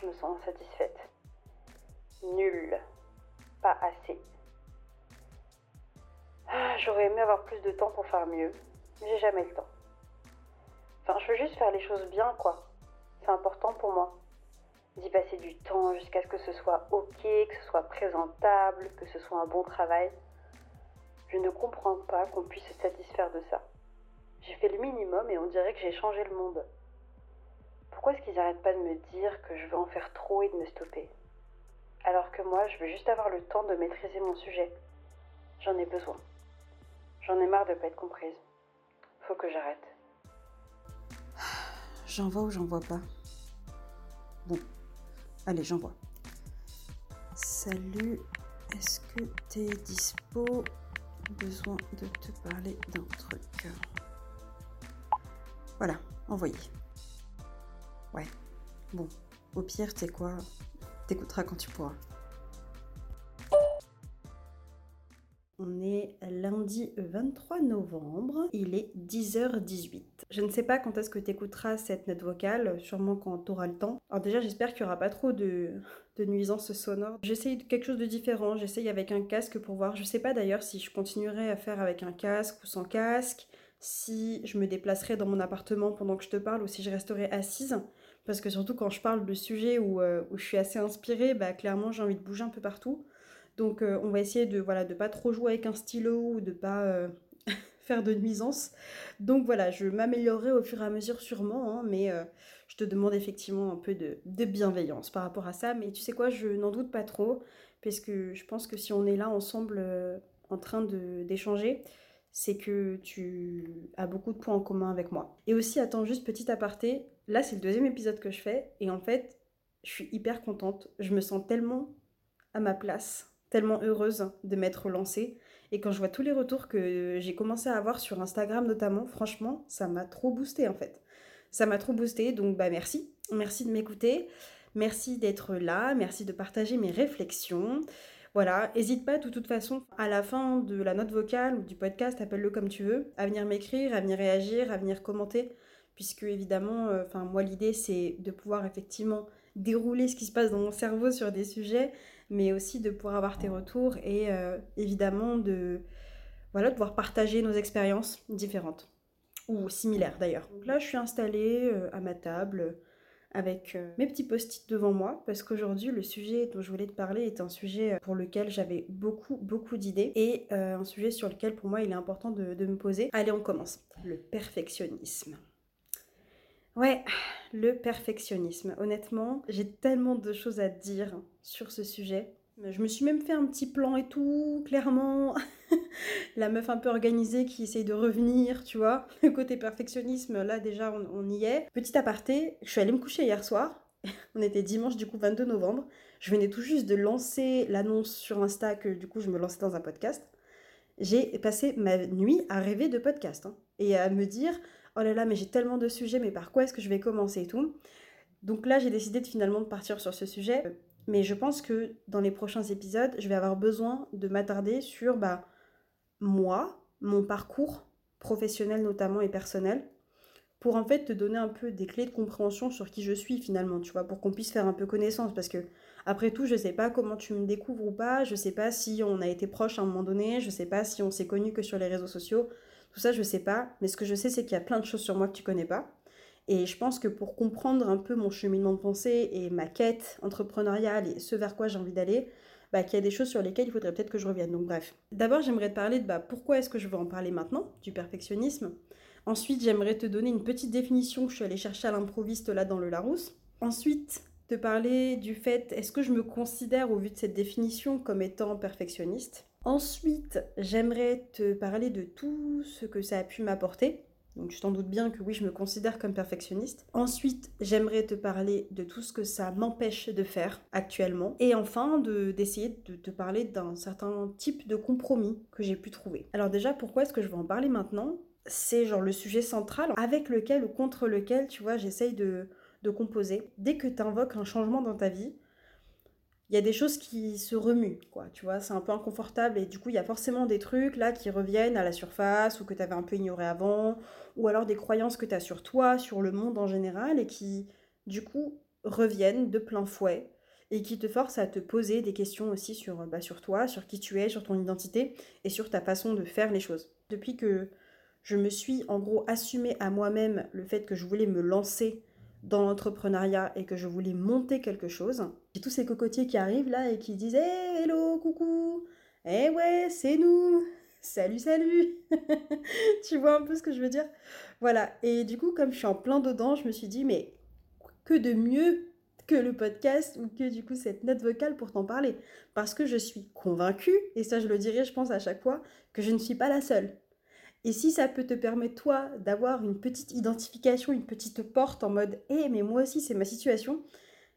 Je me sens insatisfaite. Nul. Pas assez. Ah, J'aurais aimé avoir plus de temps pour faire mieux, j'ai jamais le temps. Enfin, je veux juste faire les choses bien, quoi. C'est important pour moi. D'y passer du temps jusqu'à ce que ce soit ok, que ce soit présentable, que ce soit un bon travail. Je ne comprends pas qu'on puisse se satisfaire de ça. J'ai fait le minimum et on dirait que j'ai changé le monde. Pourquoi est-ce qu'ils n'arrêtent pas de me dire que je veux en faire trop et de me stopper? Alors que moi, je veux juste avoir le temps de maîtriser mon sujet. J'en ai besoin. J'en ai marre de pas être comprise. Faut que j'arrête. J'envoie ou j'envoie pas? Bon, allez, j'envoie. Salut, est-ce que t'es dispo? Besoin de te parler d'un truc. Voilà, envoyé. Ouais, bon, au pire, tu sais quoi? T'écouteras quand tu pourras. On est lundi 23 novembre, il est 10h18. Je ne sais pas quand est-ce que tu écouteras cette note vocale, sûrement quand tu auras le temps. Alors déjà j'espère qu'il n'y aura pas trop de, nuisances sonores. J'essaye quelque chose de différent, j'essaye avec un casque pour voir. Je sais pas d'ailleurs si je continuerai à faire avec un casque ou sans casque, si je me déplacerai dans mon appartement pendant que je te parle ou si je resterai assise. Parce que surtout quand je parle de sujets où, euh, où je suis assez inspirée, bah clairement j'ai envie de bouger un peu partout. Donc euh, on va essayer de voilà de pas trop jouer avec un stylo ou de pas euh, faire de nuisance. Donc voilà, je m'améliorerai au fur et à mesure sûrement, hein, mais je te demande effectivement un peu de, de, bienveillance par rapport à ça. Mais tu sais quoi, je n'en doute pas trop, parce que je pense que si on est là ensemble en train d'échanger, c'est que tu as beaucoup de points en commun avec moi. Et aussi, attends, juste petit aparté, là c'est le deuxième épisode que je fais, et en fait, je suis hyper contente. Je me sens tellement à ma place tellement heureuse de m'être lancée. Et quand je vois tous les retours que j'ai commencé à avoir sur Instagram notamment, franchement, ça m'a trop boosté en fait. Ça m'a trop boosté, donc bah merci. Merci de m'écouter. Merci d'être là. Merci de partager mes réflexions. Voilà, n'hésite pas de toute façon à la fin de la note vocale ou du podcast, appelle-le comme tu veux, à venir m'écrire, à venir réagir, à venir commenter, puisque évidemment, enfin moi l'idée c'est de pouvoir effectivement dérouler ce qui se passe dans mon cerveau sur des sujets, mais aussi de pouvoir avoir tes retours et euh, évidemment de, voilà, pouvoir partager nos expériences différentes ou similaires d'ailleurs. Donc là, je suis installée euh, à ma table avec euh, mes petits post-it devant moi parce qu'aujourd'hui le sujet dont je voulais te parler est un sujet pour lequel j'avais beaucoup beaucoup d'idées et un sujet sur lequel pour moi il est important de me poser. Allez on commence. Le perfectionnisme. Ouais, le perfectionnisme. Honnêtement, j'ai tellement de choses à dire sur ce sujet. Je me suis même fait un petit plan et tout, clairement. la meuf un peu organisée qui essaye de revenir, tu vois. Le côté perfectionnisme, là déjà, on, y est. Petit aparté, je suis allée me coucher hier soir. on était dimanche, du coup, 22 novembre. Je venais tout juste de lancer l'annonce sur Insta que, du coup, je me lançais dans un podcast. J'ai passé ma nuit à rêver de podcast hein, et à me dire oh là là, mais j'ai tellement de sujets, mais par quoi est-ce que je vais commencer et tout. Donc là, j'ai décidé de finalement de partir sur ce sujet. Mais je pense que dans les prochains épisodes, je vais avoir besoin de m'attarder sur bah, moi, mon parcours professionnel notamment et personnel, pour en fait te donner un peu des clés de compréhension sur qui je suis finalement, tu vois, pour qu'on puisse faire un peu connaissance. Parce que après tout, je sais pas comment tu me découvres ou pas, je sais pas si on a été proche à un moment donné, je sais pas si on s'est connu que sur les réseaux sociaux. Tout ça, je sais pas, mais ce que je sais, c'est qu'il y a plein de choses sur moi que tu connais pas. Et je pense que pour comprendre un peu mon cheminement de pensée et ma quête entrepreneuriale et ce vers quoi j'ai envie d'aller, bah, qu'il y a des choses sur lesquelles il faudrait peut-être que je revienne. Donc bref. D'abord, j'aimerais te parler de bah, pourquoi est-ce que je veux en parler maintenant, du perfectionnisme. Ensuite, j'aimerais te donner une petite définition que je suis allée chercher à l'improviste là dans le Larousse. Ensuite, te parler du fait, est-ce que je me considère au vu de cette définition comme étant perfectionniste? Ensuite, j'aimerais te parler de tout ce que ça a pu m'apporter Donc tu t'en doutes bien que oui, je me considère comme perfectionniste. Ensuite, j'aimerais te parler de tout ce que ça m'empêche de faire actuellement. Et enfin, d'essayer de, te parler d'un certain type de compromis que j'ai pu trouver. Alors déjà, pourquoi est-ce que je vais en parler maintenant? C'est genre le sujet central avec lequel ou contre lequel, tu vois, j'essaye de, de composer. Dès que tu invoques un changement dans ta vie, il y a des choses qui se remuent, quoi. Tu vois, c'est un peu inconfortable et du coup, il y a forcément des trucs là qui reviennent à la surface ou que tu avais un peu ignoré avant, ou alors des croyances que tu as sur toi, sur le monde en général et qui, du coup, reviennent de plein fouet et qui te forcent à te poser des questions aussi sur, bah, sur toi, sur qui tu es, sur ton identité et sur ta façon de faire les choses. Depuis que je me suis en gros assumé à moi-même le fait que je voulais me lancer dans l'entrepreneuriat et que je voulais monter quelque chose, j'ai tous ces cocotiers qui arrivent là et qui disent hey, hello, coucou. Eh ouais, c'est nous. Salut, salut. Tu vois un peu ce que je veux dire? Voilà, et du coup, comme je suis en plein dedans, je me suis dit, mais que de mieux que le podcast ou que du coup cette note vocale pour t'en parler. Parce que je suis convaincue, et ça je le dirai je pense à chaque fois, que je ne suis pas la seule. Et si ça peut te permettre, toi, d'avoir une petite identification, une petite porte en mode eh, mais moi aussi, c'est ma situation,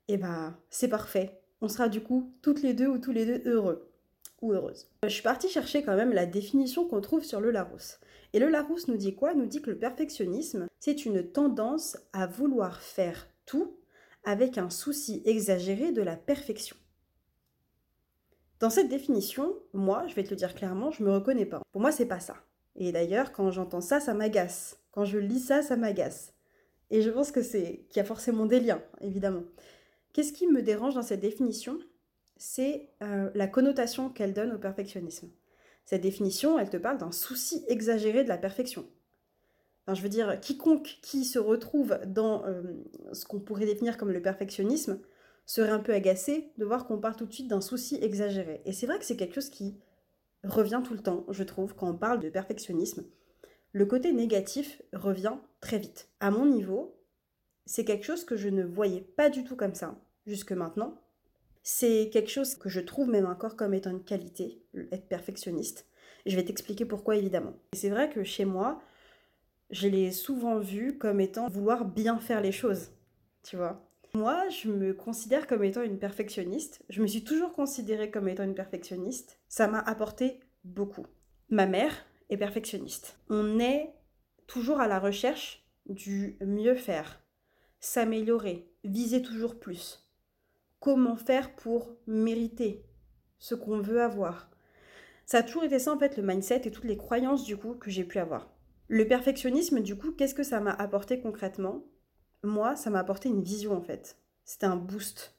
eh ben, c'est parfait. On sera du coup toutes les deux ou tous les deux heureux ou heureuses. Je suis partie chercher quand même la définition qu'on trouve sur le Larousse. Et le Larousse nous dit quoi? Nous dit que le perfectionnisme, c'est une tendance à vouloir faire tout avec un souci exagéré de la perfection. Dans cette définition, moi, je vais te le dire clairement, je me reconnais pas. Pour moi, c'est pas ça. Et d'ailleurs, quand j'entends ça, ça m'agace. Quand je lis ça, ça m'agace. Et je pense que c'est qu'il y a forcément des liens, évidemment. Qu'est-ce qui me dérange dans cette définition? C'est euh, la connotation qu'elle donne au perfectionnisme. Cette définition, elle te parle d'un souci exagéré de la perfection. Je veux dire, quiconque qui se retrouve dans euh, ce qu'on pourrait définir comme le perfectionnisme serait un peu agacé de voir qu'on parle tout de suite d'un souci exagéré. Et c'est vrai que c'est quelque chose qui revient tout le temps, je trouve, quand on parle de perfectionnisme. Le côté négatif revient très vite. À mon niveau, c'est quelque chose que je ne voyais pas du tout comme ça jusque maintenant. C'est quelque chose que je trouve même encore comme étant une qualité, être perfectionniste. Je vais t'expliquer pourquoi évidemment. C'est vrai que chez moi, je l'ai souvent vu comme étant vouloir bien faire les choses, tu vois. Moi, je me considère comme étant une perfectionniste. Je me suis toujours considérée comme étant une perfectionniste. Ça m'a apporté beaucoup. Ma mère est perfectionniste. On est toujours à la recherche du mieux faire, s'améliorer, viser toujours plus. Comment faire pour mériter ce qu'on veut avoir? Ça a toujours été ça en fait le mindset et toutes les croyances du coup que j'ai pu avoir. Le perfectionnisme du coup, qu'est-ce que ça m'a apporté concrètement? Moi, ça m'a apporté une vision en fait. C'était un boost.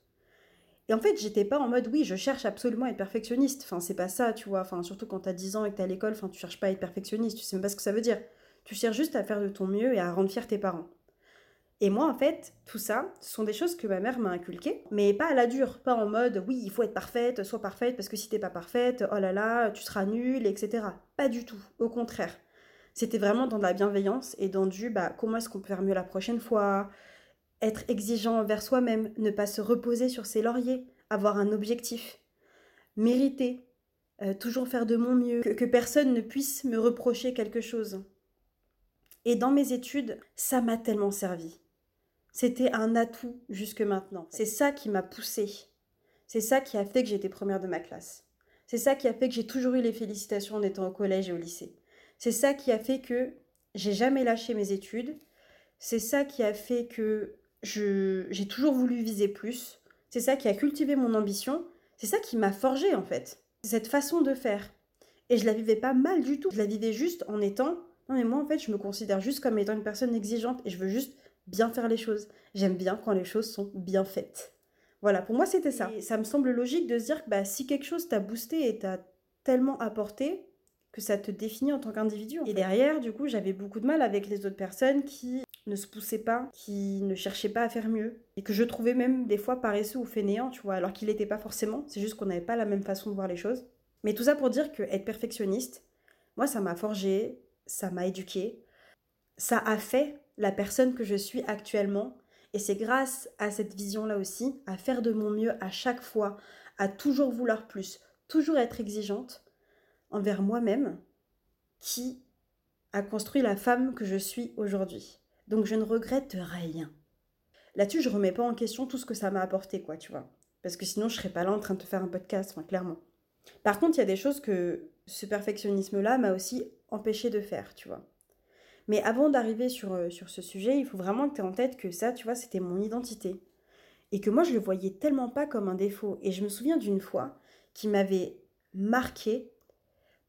Et en fait, j'étais pas en mode oui, je cherche absolument à être perfectionniste. Enfin, c'est pas ça, tu vois. Enfin, surtout quand t'as 10 ans et que t'es à l'école, enfin, tu cherches pas à être perfectionniste, tu sais même pas ce que ça veut dire. Tu cherches juste à faire de ton mieux et à rendre fier tes parents. Et moi, en fait, tout ça, ce sont des choses que ma mère m'a inculquées, mais pas à la dure, pas en mode oui, il faut être parfaite, sois parfaite, parce que si t'es pas parfaite, oh là là, tu seras nulle, etc. Pas du tout, au contraire. C'était vraiment dans de la bienveillance et dans du bah, comment est-ce qu'on peut faire mieux la prochaine fois, être exigeant envers soi-même, ne pas se reposer sur ses lauriers, avoir un objectif, mériter, euh, toujours faire de mon mieux, que, que personne ne puisse me reprocher quelque chose. Et dans mes études, ça m'a tellement servi. C'était un atout jusque maintenant. C'est ça qui m'a poussée. C'est ça qui a fait que j'étais première de ma classe. C'est ça qui a fait que j'ai toujours eu les félicitations en étant au collège et au lycée. C'est ça qui a fait que j'ai jamais lâché mes études. C'est ça qui a fait que j'ai toujours voulu viser plus. C'est ça qui a cultivé mon ambition. C'est ça qui m'a forgé en fait. Cette façon de faire. Et je la vivais pas mal du tout. Je la vivais juste en étant. Non mais moi en fait je me considère juste comme étant une personne exigeante et je veux juste bien faire les choses. J'aime bien quand les choses sont bien faites. Voilà, pour moi c'était ça. Et ça me semble logique de se dire que bah, si quelque chose t'a boosté et t'a tellement apporté, que ça te définit en tant qu'individu. Et derrière, du coup, j'avais beaucoup de mal avec les autres personnes qui ne se poussaient pas, qui ne cherchaient pas à faire mieux, et que je trouvais même des fois paresseux ou fainéants, tu vois, alors qu'il n'était pas forcément, c'est juste qu'on n'avait pas la même façon de voir les choses. Mais tout ça pour dire que être perfectionniste, moi, ça m'a forgé, ça m'a éduqué, ça a fait la personne que je suis actuellement, et c'est grâce à cette vision-là aussi, à faire de mon mieux à chaque fois, à toujours vouloir plus, toujours être exigeante, envers moi-même qui a construit la femme que je suis aujourd'hui. Donc je ne regrette rien. Là-dessus, je remets pas en question tout ce que ça m'a apporté, quoi, tu vois. Parce que sinon, je serais pas là en train de te faire un podcast, enfin, clairement. Par contre, il y a des choses que ce perfectionnisme-là m'a aussi empêché de faire, tu vois. Mais avant d'arriver sur, euh, sur ce sujet, il faut vraiment que tu aies en tête que ça, tu vois, c'était mon identité. Et que moi, je le voyais tellement pas comme un défaut. Et je me souviens d'une fois qui m'avait marqué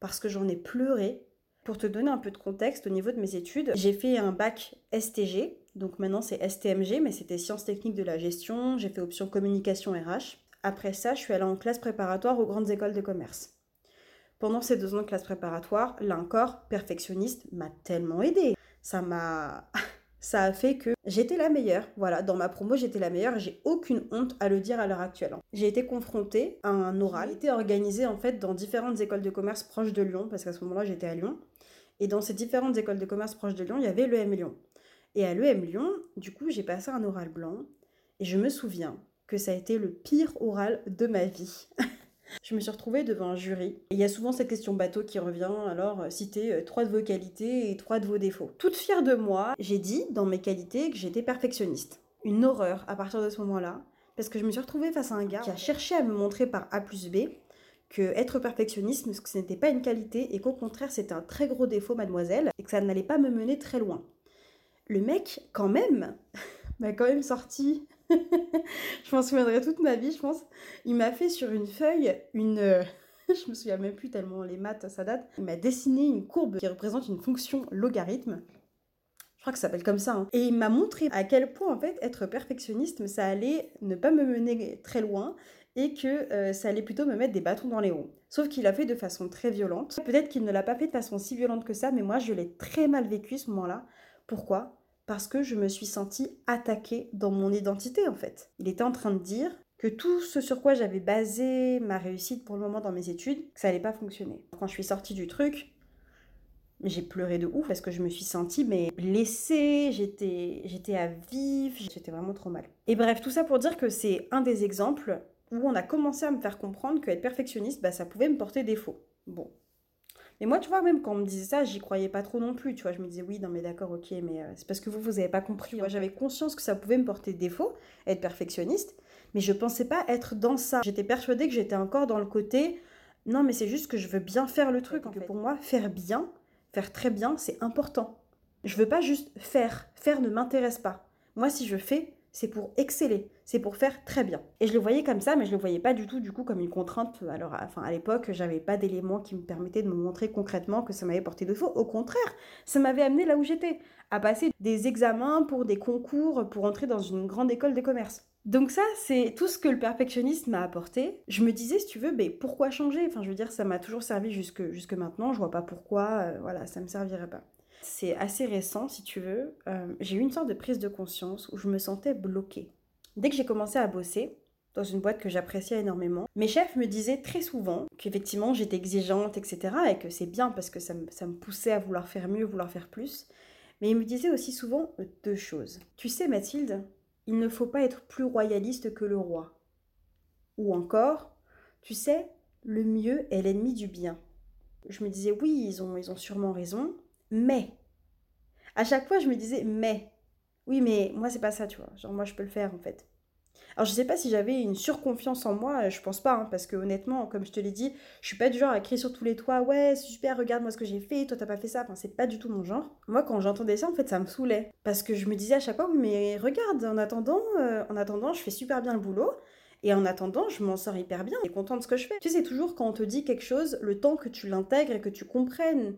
parce que j'en ai pleuré. Pour te donner un peu de contexte au niveau de mes études, j'ai fait un bac STG, donc maintenant c'est STMG, mais c'était sciences techniques de la gestion, j'ai fait option communication RH. Après ça, je suis allée en classe préparatoire aux grandes écoles de commerce. Pendant ces deux ans de classe préparatoire, là encore, perfectionniste m'a tellement aidé. Ça m'a ça a fait que j'étais la meilleure. Voilà, dans ma promo, j'étais la meilleure j'ai aucune honte à le dire à l'heure actuelle. J'ai été confrontée à un oral qui était organisé en fait dans différentes écoles de commerce proches de Lyon, parce qu'à ce moment-là, j'étais à Lyon. Et dans ces différentes écoles de commerce proches de Lyon, il y avait l'EM Lyon. Et à l'EM Lyon, du coup, j'ai passé un oral blanc et je me souviens que ça a été le pire oral de ma vie. je me suis retrouvée devant un jury. il y a souvent cette question bateau qui revient, alors euh, citez euh, trois de vos qualités et trois de vos défauts. Toute fière de moi, j'ai dit dans mes qualités que j'étais perfectionniste. Une horreur à partir de ce moment-là, parce que je me suis retrouvée face à un gars qui a cherché à me montrer par A plus B que être perfectionniste, ce n'était pas une qualité et qu'au contraire c'était un très gros défaut, mademoiselle, et que ça n'allait pas me mener très loin. Le mec, quand même, m'a quand même sorti je m'en souviendrai toute ma vie, je pense. Il m'a fait sur une feuille une. Euh, je me souviens même plus tellement les maths, ça date. Il m'a dessiné une courbe qui représente une fonction logarithme. Je crois que ça s'appelle comme ça. Hein. Et il m'a montré à quel point, en fait, être perfectionniste, ça allait ne pas me mener très loin et que euh, ça allait plutôt me mettre des bâtons dans les roues. Sauf qu'il l'a fait de façon très violente. Peut-être qu'il ne l'a pas fait de façon si violente que ça, mais moi, je l'ai très mal vécu ce moment-là. Pourquoi? Parce que je me suis sentie attaquée dans mon identité en fait. Il était en train de dire que tout ce sur quoi j'avais basé ma réussite pour le moment dans mes études, ça allait pas fonctionner. Quand je suis sortie du truc, j'ai pleuré de ouf parce que je me suis sentie mais blessée, j'étais j'étais à vif, j'étais vraiment trop mal. Et bref, tout ça pour dire que c'est un des exemples où on a commencé à me faire comprendre que être perfectionniste, bah, ça pouvait me porter défaut. Bon, et moi, tu vois, même quand on me disait ça, j'y croyais pas trop non plus. Tu vois, je me disais, oui, non, mais d'accord, ok, mais euh, c'est parce que vous, vous avez pas compris. Moi, j'avais conscience que ça pouvait me porter défaut, être perfectionniste, mais je pensais pas être dans ça. J'étais persuadée que j'étais encore dans le côté, non, mais c'est juste que je veux bien faire le truc. En fait. Pour moi, faire bien, faire très bien, c'est important. Je veux pas juste faire. Faire ne m'intéresse pas. Moi, si je fais, c'est pour exceller, c'est pour faire très bien. Et je le voyais comme ça, mais je le voyais pas du tout du coup comme une contrainte. Alors, enfin, à l'époque, j'avais pas d'éléments qui me permettaient de me montrer concrètement que ça m'avait porté de faux. Au contraire, ça m'avait amené là où j'étais, à passer des examens pour des concours pour entrer dans une grande école de commerce. Donc ça, c'est tout ce que le perfectionnisme m'a apporté. Je me disais, si tu veux, pourquoi changer? Enfin, je veux dire, ça m'a toujours servi jusque, jusque maintenant. Je vois pas pourquoi, euh, voilà, ça me servirait pas. C'est assez récent, si tu veux. Euh, j'ai eu une sorte de prise de conscience où je me sentais bloquée. Dès que j'ai commencé à bosser, dans une boîte que j'appréciais énormément. Mes chefs me disaient très souvent qu'effectivement j'étais exigeante, etc. et que c'est bien parce que ça me, poussait à vouloir faire mieux, vouloir faire plus. Mais ils me disaient aussi souvent deux choses. Tu sais Mathilde, il ne faut pas être plus royaliste que le roi. Ou encore, tu sais, le mieux est l'ennemi du bien. Je me disais oui, ils ont sûrement raison, mais. À chaque fois, je me disais mais. Oui, mais moi, c'est pas ça, tu vois. Genre, moi, je peux le faire, en fait. Alors, je sais pas si j'avais une surconfiance en moi, je pense pas, hein, parce que honnêtement, comme je te l'ai dit, je suis pas du genre à crier sur tous les toits, ouais, super, regarde-moi ce que j'ai fait, toi, t'as pas fait ça. Enfin, c'est pas du tout mon genre. Moi, quand j'entendais ça, en fait, ça me saoulait. Parce que je me disais à chaque fois, mais regarde, en attendant, euh, en attendant, je fais super bien le boulot. Et en attendant, je m'en sors hyper bien et contente de ce que je fais. Tu sais, c'est toujours quand on te dit quelque chose, le temps que tu l'intègres et que tu comprennes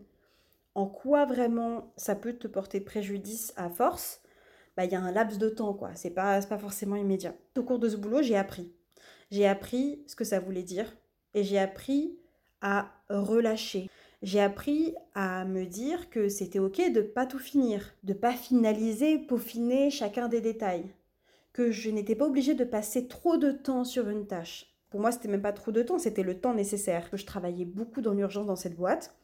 en quoi vraiment ça peut te porter préjudice à force, bah, il y a un laps de temps, quoi. C'est pas, pas forcément immédiat. Au cours de ce boulot, j'ai appris. J'ai appris ce que ça voulait dire et j'ai appris à relâcher. J'ai appris à me dire que c'était ok de pas tout finir, de pas finaliser, peaufiner chacun des détails, que je n'étais pas obligée de passer trop de temps sur une tâche. Pour moi, c'était même pas trop de temps, c'était le temps nécessaire. Que je travaillais beaucoup dans l'urgence dans cette boîte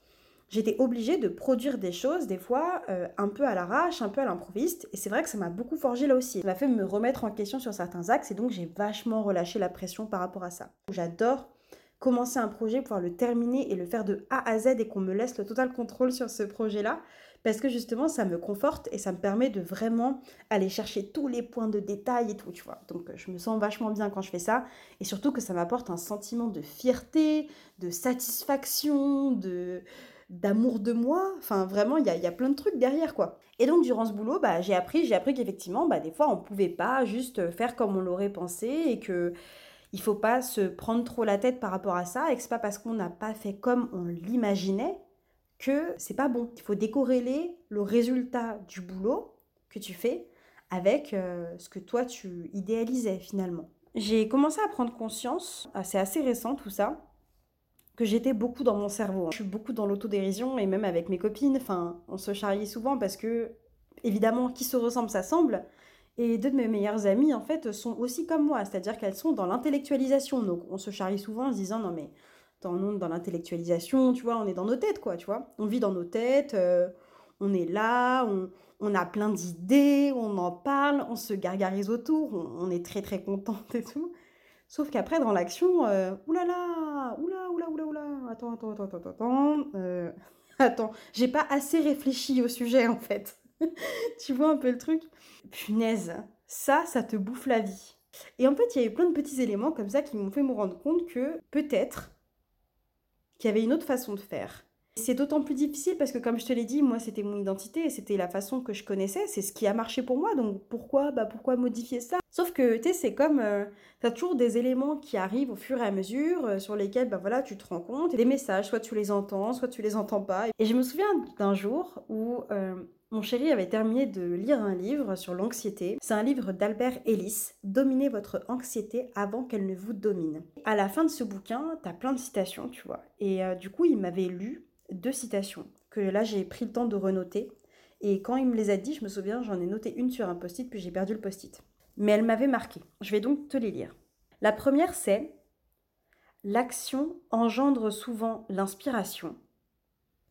j'étais obligée de produire des choses, des fois, euh, un peu à l'arrache, un peu à l'improviste. Et c'est vrai que ça m'a beaucoup forgé là aussi. Ça m'a fait me remettre en question sur certains axes et donc j'ai vachement relâché la pression par rapport à ça. J'adore commencer un projet, pouvoir le terminer et le faire de A à Z et qu'on me laisse le total contrôle sur ce projet-là. parce que justement ça me conforte et ça me permet de vraiment aller chercher tous les points de détail et tout, tu vois. Donc je me sens vachement bien quand je fais ça et surtout que ça m'apporte un sentiment de fierté, de satisfaction, de d'amour de moi. Enfin, vraiment, il y a, plein de trucs derrière, quoi. Et donc, durant ce boulot, bah, j'ai appris, j'ai appris qu'effectivement, bah, des fois, on pouvait pas juste faire comme on l'aurait pensé et que il faut pas se prendre trop la tête par rapport à ça et que c'est pas parce qu'on n'a pas fait comme on l'imaginait que c'est pas bon. Il faut décorréler le résultat du boulot que tu fais avec euh, ce que toi tu idéalisais finalement. J'ai commencé à prendre conscience, ah, c'est assez récent tout ça, que j'étais beaucoup dans mon cerveau. Je suis beaucoup dans l'autodérision et même avec mes copines, enfin, on se charrie souvent parce que évidemment qui se ressemble s'assemble. Et deux de mes meilleures amies, en fait, sont aussi comme moi, c'est-à-dire qu'elles sont dans l'intellectualisation. Donc, on se charrie souvent en se disant, non mais, dans, dans l'intellectualisation, tu vois, on est dans nos têtes, quoi, tu vois. On vit dans nos têtes, euh, on est là, on, a plein d'idées, on en parle, on se gargarise autour, on, est très très contente et tout. Sauf qu'après, dans l'action, euh, oulala, attends, attends, attends, attends, attends, euh, attends, j'ai pas assez réfléchi au sujet en fait. tu vois un peu le truc? Punaise, ça, ça te bouffe la vie. Et en fait, il y a plein de petits éléments comme ça qui m'ont fait me rendre compte que peut-être qu'il y avait une autre façon de faire. C'est d'autant plus difficile parce que, comme je te l'ai dit, moi, c'était mon identité c'était la façon que je connaissais, c'est ce qui a marché pour moi, donc pourquoi, bah, pourquoi modifier ça? Sauf que, tu sais, c'est comme, euh, tu as toujours des éléments qui arrivent au fur et à mesure, euh, sur lesquels, bah voilà, tu te rends compte, des messages, soit tu les entends, soit tu les entends pas. Et je me souviens d'un jour où euh, mon chéri avait terminé de lire un livre sur l'anxiété. C'est un livre d'Albert Ellis, Dominez votre anxiété avant qu'elle ne vous domine. À la fin de ce bouquin, t'as plein de citations, tu vois. Et euh, du coup, il m'avait lu deux citations que là j'ai pris le temps de renoter. Et quand il me les a dit, je me souviens, j'en ai noté une sur un post-it, puis j'ai perdu le post-it. Mais elle m'avait marqué. Je vais donc te les lire. La première, c'est L'action engendre souvent l'inspiration,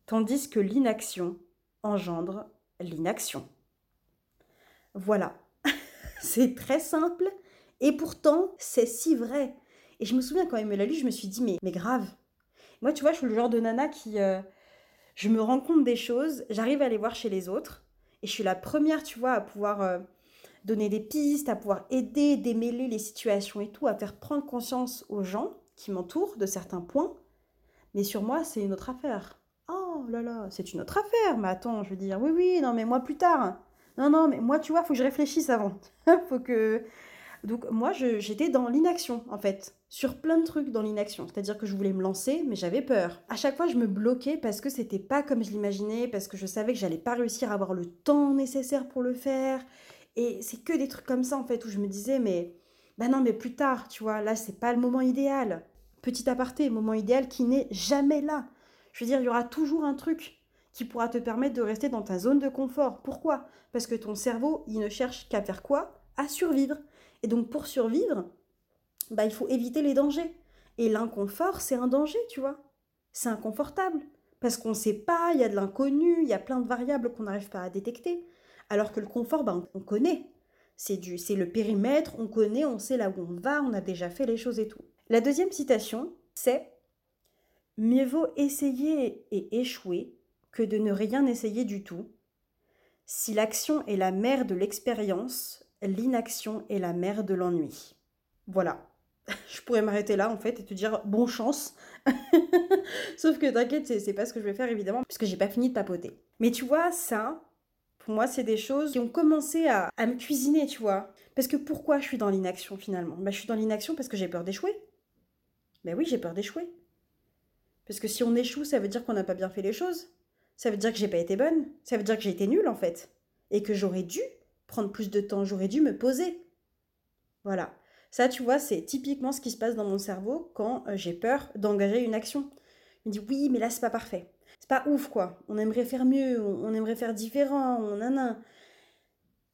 tandis que l'inaction engendre l'inaction. Voilà. c'est très simple et pourtant c'est si vrai. Et je me souviens quand il me l'a lu, je me suis dit mais, mais grave. Moi tu vois, je suis le genre de nana qui... Euh, je me rends compte des choses, j'arrive à les voir chez les autres et je suis la première, tu vois, à pouvoir euh, donner des pistes, à pouvoir aider, démêler les situations et tout, à faire prendre conscience aux gens qui m'entourent de certains points. Mais sur moi, c'est une autre affaire. Oh là là, c'est une autre affaire. Mais attends, je veux dire, oui, oui, non, mais moi plus tard. Non, non, mais moi, tu vois, faut que je réfléchisse avant. faut que. Donc, moi, j'étais dans l'inaction, en fait, sur plein de trucs dans l'inaction. C'est-à-dire que je voulais me lancer, mais j'avais peur. À chaque fois, je me bloquais parce que c'était pas comme je l'imaginais, parce que je savais que j'allais pas réussir à avoir le temps nécessaire pour le faire. Et c'est que des trucs comme ça, en fait, où je me disais, mais. Ben non, mais plus tard, tu vois, là, c'est pas le moment idéal. Petit aparté, moment idéal qui n'est jamais là. Je veux dire, il y aura toujours un truc qui pourra te permettre de rester dans ta zone de confort. Pourquoi? Parce que ton cerveau, il ne cherche qu'à faire quoi? À survivre. Et donc pour survivre, bah, il faut éviter les dangers. Et l'inconfort, c'est un danger, tu vois. C'est inconfortable. Parce qu'on ne sait pas, il y a de l'inconnu, il y a plein de variables qu'on n'arrive pas à détecter. Alors que le confort, bah, on connaît. C'est du, c'est le périmètre, on connaît, on sait là où on va, on a déjà fait les choses et tout. La deuxième citation, c'est Mieux vaut essayer et échouer que de ne rien essayer du tout. Si l'action est la mère de l'expérience, l'inaction est la mère de l'ennui. Voilà. Je pourrais m'arrêter là en fait et te dire bon chance. Sauf que t'inquiète, c'est pas ce que je vais faire évidemment, puisque j'ai pas fini de papoter. Mais tu vois, ça, pour moi, c'est des choses qui ont commencé à, me cuisiner, tu vois. Parce que pourquoi je suis dans l'inaction finalement? Bah, Je suis dans l'inaction parce que j'ai peur d'échouer. Ben oui, j'ai peur d'échouer. Parce que si on échoue, ça veut dire qu'on n'a pas bien fait les choses. Ça veut dire que j'ai pas été bonne. Ça veut dire que j'ai été nulle en fait. Et que j'aurais dû prendre plus de temps, j'aurais dû me poser. Voilà. Ça, tu vois, c'est typiquement ce qui se passe dans mon cerveau quand euh, j'ai peur d'engager une action. Je me dis oui, mais là, c'est pas parfait. C'est pas ouf, quoi. On aimerait faire mieux, on aimerait faire différent, on en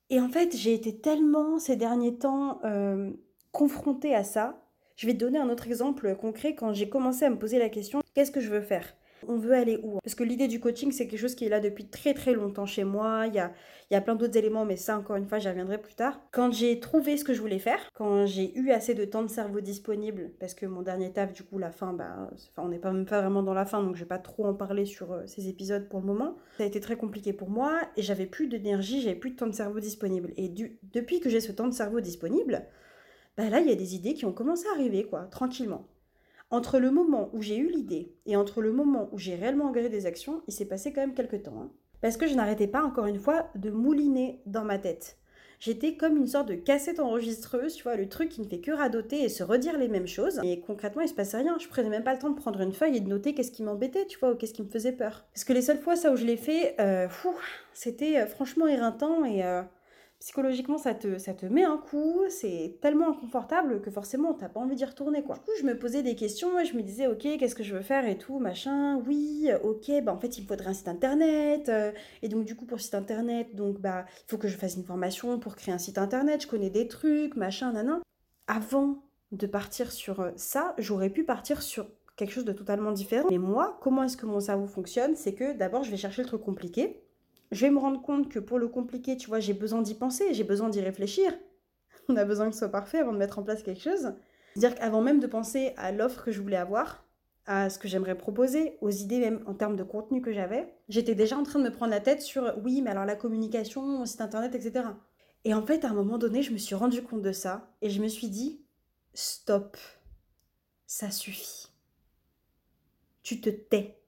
Et en fait, j'ai été tellement ces derniers temps euh, confrontée à ça je vais te donner un autre exemple concret quand j'ai commencé à me poser la question qu'est-ce que je veux faire? On veut aller où Parce que l'idée du coaching, c'est quelque chose qui est là depuis très très longtemps chez moi. Il y a, il y a plein d'autres éléments, mais ça, encore une fois, j'y reviendrai plus tard. Quand j'ai trouvé ce que je voulais faire, quand j'ai eu assez de temps de cerveau disponible, parce que mon dernier taf, du coup, la fin, bah, on n'est pas même pas vraiment dans la fin, donc je vais pas trop en parler sur euh, ces épisodes pour le moment. Ça a été très compliqué pour moi et j'avais plus d'énergie, j'avais plus de temps de cerveau disponible. Et du, depuis que j'ai ce temps de cerveau disponible, bah là, il y a des idées qui ont commencé à arriver, quoi, tranquillement. Entre le moment où j'ai eu l'idée et entre le moment où j'ai réellement engagé des actions, il s'est passé quand même quelques temps. Hein. Parce que je n'arrêtais pas, encore une fois, de mouliner dans ma tête. J'étais comme une sorte de cassette enregistreuse, tu vois, le truc qui ne fait que radoter et se redire les mêmes choses. Et concrètement, il se passait rien. Je prenais même pas le temps de prendre une feuille et de noter qu'est-ce qui m'embêtait, tu vois, ou qu'est-ce qui me faisait peur. Parce que les seules fois, ça où je l'ai fait, euh, c'était euh, franchement éreintant et euh, psychologiquement ça te, ça te met un coup, c'est tellement inconfortable que forcément t'as pas envie d'y retourner quoi. Du coup je me posais des questions et je me disais ok qu'est-ce que je veux faire et tout machin, oui ok bah en fait il me faudrait un site internet euh, et donc du coup pour site internet donc bah il faut que je fasse une formation pour créer un site internet, je connais des trucs machin nanan. Avant de partir sur euh, ça j'aurais pu partir sur quelque chose de totalement différent. Mais moi comment est-ce que mon cerveau fonctionne c'est que d'abord je vais chercher le truc compliqué je vais me rendre compte que pour le compliqué, tu vois, j'ai besoin d'y penser, j'ai besoin d'y réfléchir. On a besoin que ce soit parfait avant de mettre en place quelque chose. C'est-à-dire qu'avant même de penser à l'offre que je voulais avoir, à ce que j'aimerais proposer, aux idées même en termes de contenu que j'avais, j'étais déjà en train de me prendre la tête sur oui, mais alors la communication, site internet, etc. Et en fait, à un moment donné, je me suis rendu compte de ça et je me suis dit stop, ça suffit. Tu te tais.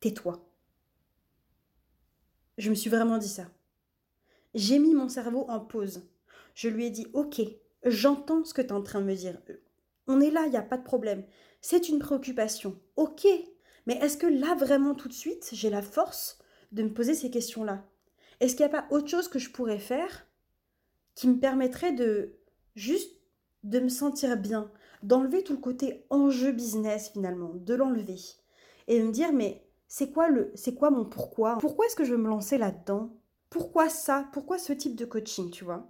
Tais-toi. Je me suis vraiment dit ça. J'ai mis mon cerveau en pause. Je lui ai dit Ok, j'entends ce que tu es en train de me dire. On est là, il n'y a pas de problème. C'est une préoccupation. Ok. Mais est-ce que là, vraiment, tout de suite, j'ai la force de me poser ces questions-là? Est-ce qu'il n'y a pas autre chose que je pourrais faire qui me permettrait de juste de me sentir bien, d'enlever tout le côté enjeu business finalement, de l'enlever et de me dire mais c'est quoi le c'est quoi mon pourquoi? Pourquoi est-ce que je veux me lancer là-dedans? Pourquoi ça? Pourquoi ce type de coaching, tu vois?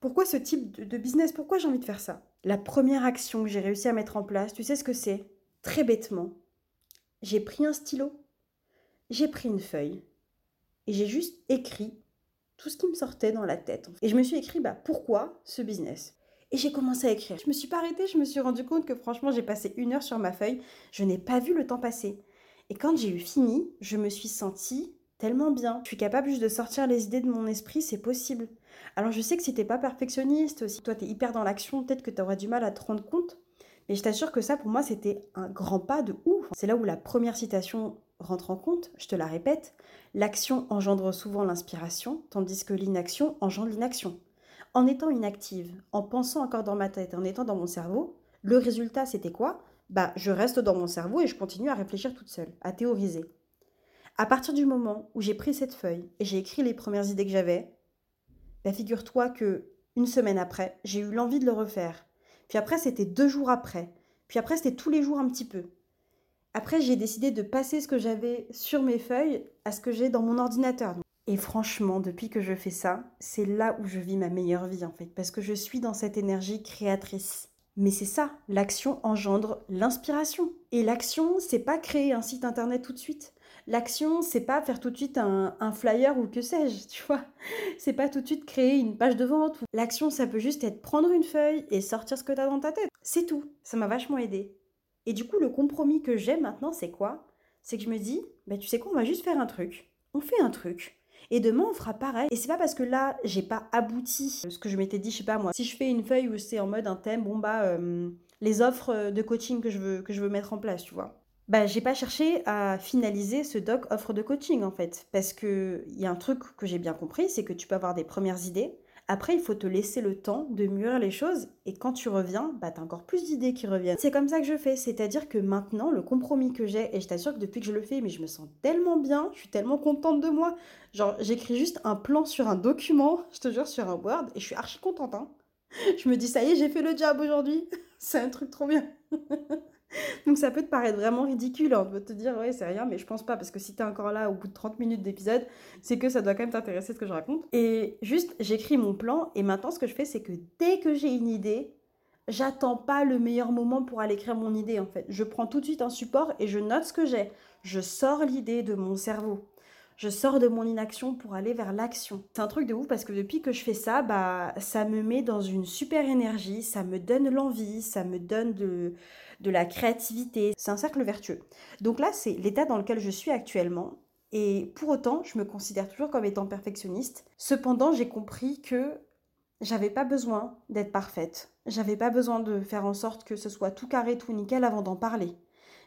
Pourquoi ce type de, business? Pourquoi j'ai envie de faire ça? La première action que j'ai réussi à mettre en place, tu sais ce que c'est? Très bêtement, j'ai pris un stylo, j'ai pris une feuille et j'ai juste écrit tout ce qui me sortait dans la tête. Et je me suis écrit bah pourquoi ce business? Et j'ai commencé à écrire. Je me suis pas arrêtée, je me suis rendu compte que franchement j'ai passé une heure sur ma feuille, je n'ai pas vu le temps passer. Et quand j'ai eu fini, je me suis sentie tellement bien. Je suis capable juste de sortir les idées de mon esprit, c'est possible. Alors je sais que si t'es pas perfectionniste, si toi t'es hyper dans l'action, peut-être que t'auras du mal à te rendre compte. Mais je t'assure que ça, pour moi, c'était un grand pas de ouf. C'est là où la première citation rentre en compte, je te la répète. L'action engendre souvent l'inspiration, tandis que l'inaction engendre l'inaction. En étant inactive, en pensant encore dans ma tête, en étant dans mon cerveau, le résultat, c'était quoi? Bah, je reste dans mon cerveau et je continue à réfléchir toute seule, à théoriser. À partir du moment où j'ai pris cette feuille et j'ai écrit les premières idées que j'avais, bah, figure-toi que une semaine après, j'ai eu l'envie de le refaire. Puis après, c'était deux jours après. Puis après, c'était tous les jours un petit peu. Après, j'ai décidé de passer ce que j'avais sur mes feuilles à ce que j'ai dans mon ordinateur. Et franchement, depuis que je fais ça, c'est là où je vis ma meilleure vie en fait, parce que je suis dans cette énergie créatrice. Mais c'est ça, l'action engendre l'inspiration. Et l'action, c'est pas créer un site internet tout de suite. L'action, c'est pas faire tout de suite un, flyer ou que sais-je, tu vois. C'est pas tout de suite créer une page de vente. L'action, ça peut juste être prendre une feuille et sortir ce que t'as dans ta tête. C'est tout. Ça m'a vachement aidé. Et du coup, le compromis que j'ai maintenant, c'est quoi? C'est que je me dis, bah tu sais quoi, on va juste faire un truc. On fait un truc. Et demain, on fera pareil. Et c'est pas parce que là, j'ai pas abouti ce que je m'étais dit, je sais pas moi. Si je fais une feuille où c'est en mode un thème, bon bah, euh, les offres de coaching que je veux, que je veux mettre en place, tu vois. Bah, j'ai pas cherché à finaliser ce doc offre de coaching en fait. Parce que il y a un truc que j'ai bien compris, c'est que tu peux avoir des premières idées, après, il faut te laisser le temps de mûrir les choses et quand tu reviens, bah, encore plus d'idées qui reviennent. C'est comme ça que je fais, c'est-à-dire que maintenant, le compromis que j'ai, et je t'assure que depuis que je le fais, mais je me sens tellement bien, je suis tellement contente de moi. Genre, j'écris juste un plan sur un document, je te jure, sur un Word, et je suis archi contente. Hein. Je me dis, ça y est, j'ai fait le job aujourd'hui. C'est un truc trop bien. Donc ça peut te paraître vraiment ridicule, on peut te dire ouais c'est rien, mais je pense pas, parce que si t'es encore là au bout de 30 minutes d'épisode, c'est que ça doit quand même t'intéresser ce que je raconte. Et juste, j'écris mon plan, et maintenant ce que je fais, c'est que dès que j'ai une idée, J'attends pas le meilleur moment pour aller écrire mon idée en fait. Je prends tout de suite un support et je note ce que j'ai. Je sors l'idée de mon cerveau. Je sors de mon inaction pour aller vers l'action. C'est un truc de ouf parce que depuis que je fais ça, bah ça me met dans une super énergie, ça me donne l'envie, ça me donne de, de la créativité. C'est un cercle vertueux. Donc là, c'est l'état dans lequel je suis actuellement. Et pour autant, je me considère toujours comme étant perfectionniste. Cependant, j'ai compris que j'avais pas besoin d'être parfaite. J'avais pas besoin de faire en sorte que ce soit tout carré, tout nickel avant d'en parler.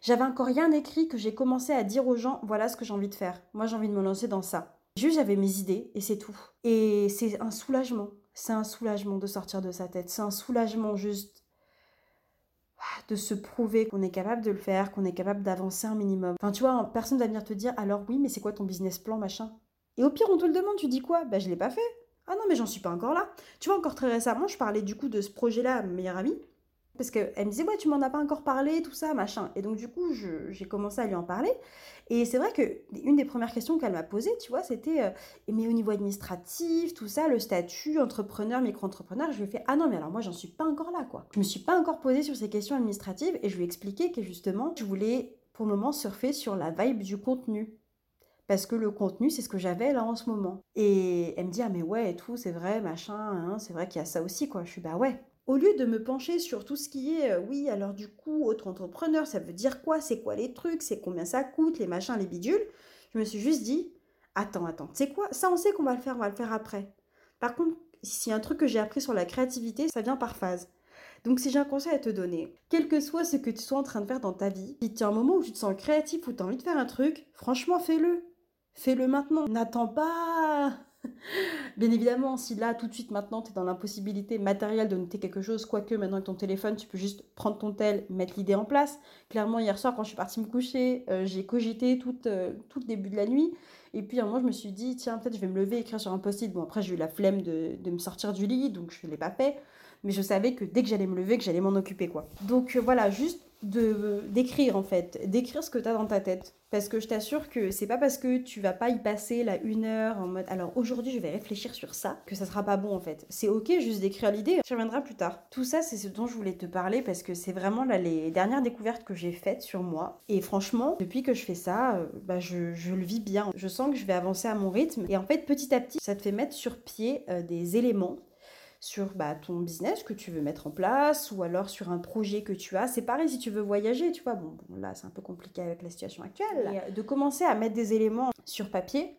J'avais encore rien écrit que j'ai commencé à dire aux gens voilà ce que j'ai envie de faire. Moi, j'ai envie de me lancer dans ça. Juste, j'avais mes idées et c'est tout. Et c'est un soulagement. C'est un soulagement de sortir de sa tête. C'est un soulagement juste de se prouver qu'on est capable de le faire, qu'on est capable d'avancer un minimum. Enfin, tu vois, personne va venir te dire alors oui, mais c'est quoi ton business plan, machin? Et au pire, on te le demande, tu dis quoi? Bah, je l'ai pas fait. Ah non, mais j'en suis pas encore là. Tu vois, encore très récemment, je parlais du coup de ce projet-là à ma meilleure amie. Parce qu'elle me disait, ouais, tu m'en as pas encore parlé, tout ça, machin. Et donc, du coup, j'ai commencé à lui en parler. Et c'est vrai que une des premières questions qu'elle m'a posées, tu vois, c'était, euh, mais au niveau administratif, tout ça, le statut, entrepreneur, micro-entrepreneur, je lui ai fait, ah non, mais alors moi, j'en suis pas encore là, quoi. Je me suis pas encore posée sur ces questions administratives et je lui ai expliqué que justement, je voulais pour le moment surfer sur la vibe du contenu. Parce que le contenu, c'est ce que j'avais là en ce moment. Et elle me dit, ah mais ouais, et tout, c'est vrai, machin, hein, c'est vrai qu'il y a ça aussi, quoi. Je suis, bah ouais, au lieu de me pencher sur tout ce qui est, euh, oui, alors du coup, autre entrepreneur, ça veut dire quoi? C'est quoi les trucs? C'est combien ça coûte? Les machins, les bidules? Je me suis juste dit, attends, attends, c'est quoi? Ça, on sait qu'on va le faire, on va le faire après. Par contre, a un truc que j'ai appris sur la créativité, ça vient par phase. Donc si j'ai un conseil à te donner, quel que soit ce que tu sois en train de faire dans ta vie, si tu as un moment où tu te sens créatif ou tu as envie de faire un truc, franchement fais-le. Fais-le maintenant. N'attends pas Bien évidemment, si là, tout de suite, maintenant, tu es dans l'impossibilité matérielle de noter quelque chose, quoique maintenant avec ton téléphone, tu peux juste prendre ton tel, mettre l'idée en place. Clairement, hier soir, quand je suis partie me coucher, euh, j'ai cogité tout, euh, tout le début de la nuit. Et puis, à un moment, je me suis dit, tiens, peut-être je vais me lever, écrire sur un post-it. Bon, après, j'ai eu la flemme de, de me sortir du lit, donc je ne l'ai pas fait. Mais je savais que dès que j'allais me lever, que j'allais m'en occuper, quoi. Donc, euh, voilà, juste de d'écrire en fait, d'écrire ce que tu as dans ta tête. Parce que je t'assure que c'est pas parce que tu vas pas y passer la une heure en mode alors aujourd'hui je vais réfléchir sur ça que ça sera pas bon en fait. C'est ok juste d'écrire l'idée, tu reviendras plus tard. Tout ça c'est ce dont je voulais te parler parce que c'est vraiment là les dernières découvertes que j'ai faites sur moi. Et franchement, depuis que je fais ça, euh, bah je, je, le vis bien. Je sens que je vais avancer à mon rythme. Et en fait petit à petit ça te fait mettre sur pied euh, des éléments sur bah, ton business que tu veux mettre en place ou alors sur un projet que tu as. C'est pareil si tu veux voyager, tu vois. Bon, là, c'est un peu compliqué avec la situation actuelle. De commencer à mettre des éléments sur papier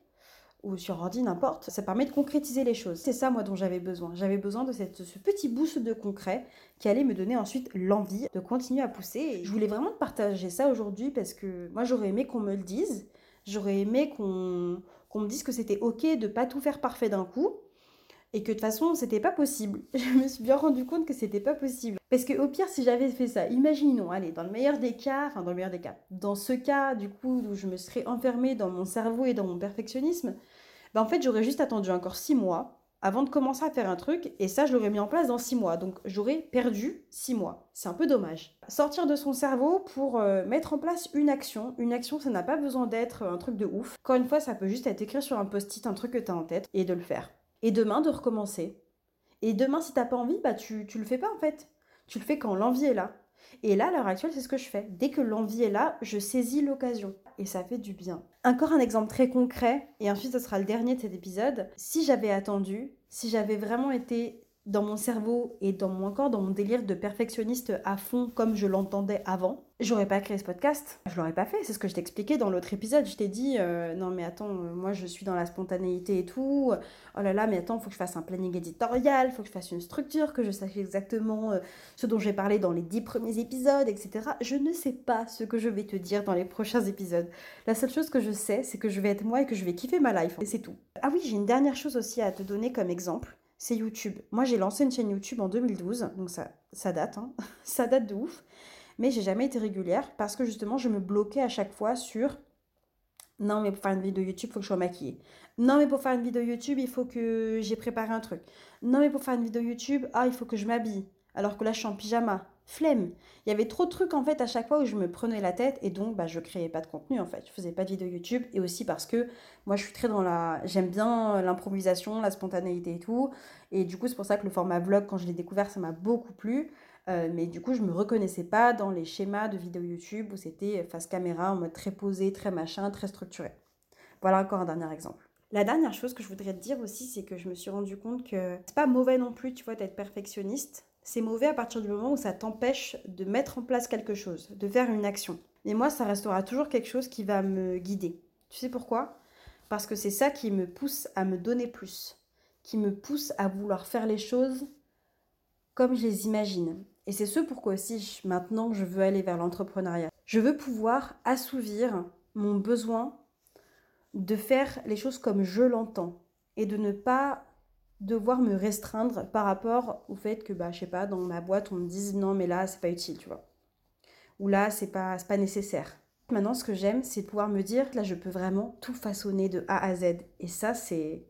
ou sur ordi, n'importe, ça permet de concrétiser les choses. C'est ça, moi, dont j'avais besoin. J'avais besoin de cette, ce petit boost de concret qui allait me donner ensuite l'envie de continuer à pousser. Et je voulais vraiment te partager ça aujourd'hui parce que moi, j'aurais aimé qu'on me le dise. J'aurais aimé qu'on me dise que c'était ok de pas tout faire parfait d'un coup et que de toute façon c'était pas possible. Je me suis bien rendu compte que c'était pas possible. Parce que au pire si j'avais fait ça, imaginons, allez, dans le meilleur des cas, enfin dans le meilleur des cas, dans ce cas du coup où je me serais enfermée dans mon cerveau et dans mon perfectionnisme, ben en fait j'aurais juste attendu encore six mois avant de commencer à faire un truc et ça je l'aurais mis en place dans six mois. Donc j'aurais perdu six mois. C'est un peu dommage. Sortir de son cerveau pour euh, mettre en place une action. Une action ça n'a pas besoin d'être un truc de ouf. Encore une fois ça peut juste être écrit sur un post-it un truc que tu as en tête et de le faire et demain de recommencer. Et demain, si t'as pas envie, bah tu, tu le fais pas en fait. Tu le fais quand l'envie est là. Et là, à l'heure actuelle, c'est ce que je fais. Dès que l'envie est là, je saisis l'occasion. Et ça fait du bien. Encore un exemple très concret, et ensuite ce sera le dernier de cet épisode. Si j'avais attendu, si j'avais vraiment été dans mon cerveau et dans mon corps, dans mon délire de perfectionniste à fond comme je l'entendais avant, j'aurais pas créé ce podcast. Je l'aurais pas fait. C'est ce que je t'expliquais dans l'autre épisode. Je t'ai dit, euh, non mais attends, euh, moi je suis dans la spontanéité et tout. Oh là là, mais attends, faut que je fasse un planning éditorial, faut que je fasse une structure, que je sache exactement euh, ce dont j'ai parlé dans les dix premiers épisodes, etc. Je ne sais pas ce que je vais te dire dans les prochains épisodes. La seule chose que je sais, c'est que je vais être moi et que je vais kiffer ma life. Et c'est tout. Ah oui, j'ai une dernière chose aussi à te donner comme exemple c'est YouTube. Moi, j'ai lancé une chaîne YouTube en 2012, donc ça, ça date, hein. ça date de ouf. Mais j'ai jamais été régulière parce que justement, je me bloquais à chaque fois sur non, mais pour faire une vidéo YouTube, il faut que je sois maquillée. Non, mais pour faire une vidéo YouTube, il faut que j'ai préparé un truc. Non, mais pour faire une vidéo YouTube, ah, il faut que je m'habille. Alors que là, je suis en pyjama flemme. Il y avait trop de trucs en fait à chaque fois où je me prenais la tête et donc bah, je créais pas de contenu en fait. Je faisais pas de vidéo YouTube et aussi parce que moi je suis très dans la. J'aime bien l'improvisation, la spontanéité et tout. Et du coup, c'est pour ça que le format vlog, quand je l'ai découvert, ça m'a beaucoup plu. Euh, mais du coup, je me reconnaissais pas dans les schémas de vidéos YouTube où c'était face caméra en mode très posé, très machin, très structuré. Voilà encore un dernier exemple. La dernière chose que je voudrais te dire aussi, c'est que je me suis rendu compte que c'est pas mauvais non plus, tu vois, d'être perfectionniste. C'est mauvais à partir du moment où ça t'empêche de mettre en place quelque chose, de faire une action. Et moi, ça restera toujours quelque chose qui va me guider. Tu sais pourquoi? Parce que c'est ça qui me pousse à me donner plus, qui me pousse à vouloir faire les choses comme je les imagine. Et c'est ce pourquoi aussi maintenant je veux aller vers l'entrepreneuriat. Je veux pouvoir assouvir mon besoin de faire les choses comme je l'entends et de ne pas devoir me restreindre par rapport au fait que, bah, je sais pas, dans ma boîte, on me dise non, mais là, c'est pas utile, tu vois. Ou là, c'est pas, pas nécessaire. Maintenant, ce que j'aime, c'est pouvoir me dire, là, je peux vraiment tout façonner de A à Z. Et ça, c'est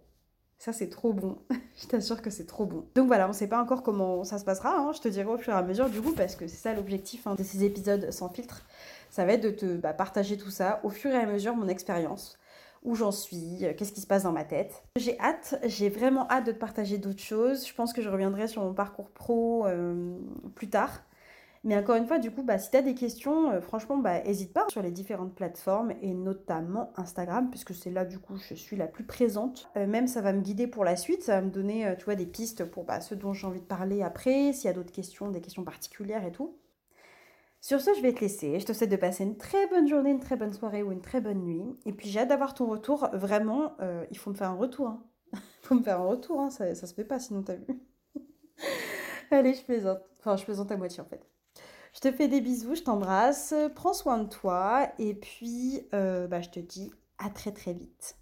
ça, c'est trop bon. je t'assure que c'est trop bon. Donc voilà, on ne sait pas encore comment ça se passera. Hein. Je te dirai au fur et à mesure du coup, parce que c'est ça l'objectif hein, de ces épisodes sans filtre. Ça va être de te bah, partager tout ça au fur et à mesure, mon expérience, où j'en suis, euh, qu'est-ce qui se passe dans ma tête. J'ai hâte, j'ai vraiment hâte de te partager d'autres choses. Je pense que je reviendrai sur mon parcours pro euh, plus tard. Mais encore une fois, du coup, bah, si tu as des questions, euh, franchement, bah, n'hésite pas sur les différentes plateformes et notamment Instagram, puisque c'est là, du coup, je suis la plus présente. Euh, même, ça va me guider pour la suite, ça va me donner, euh, tu vois, des pistes pour bah, ce dont j'ai envie de parler après, s'il y a d'autres questions, des questions particulières et tout. Sur ce, je vais te laisser. Je te souhaite de passer une très bonne journée, une très bonne soirée ou une très bonne nuit. Et puis, j'ai hâte d'avoir ton retour. Vraiment, il faut me faire un retour. Hein. Il faut me faire un retour, hein. ça, ça se fait pas sinon, t'as vu. Allez, je plaisante. Enfin, je plaisante à moitié en fait. Je te fais des bisous, je t'embrasse, prends soin de toi et puis euh, bah, je te dis à très très vite.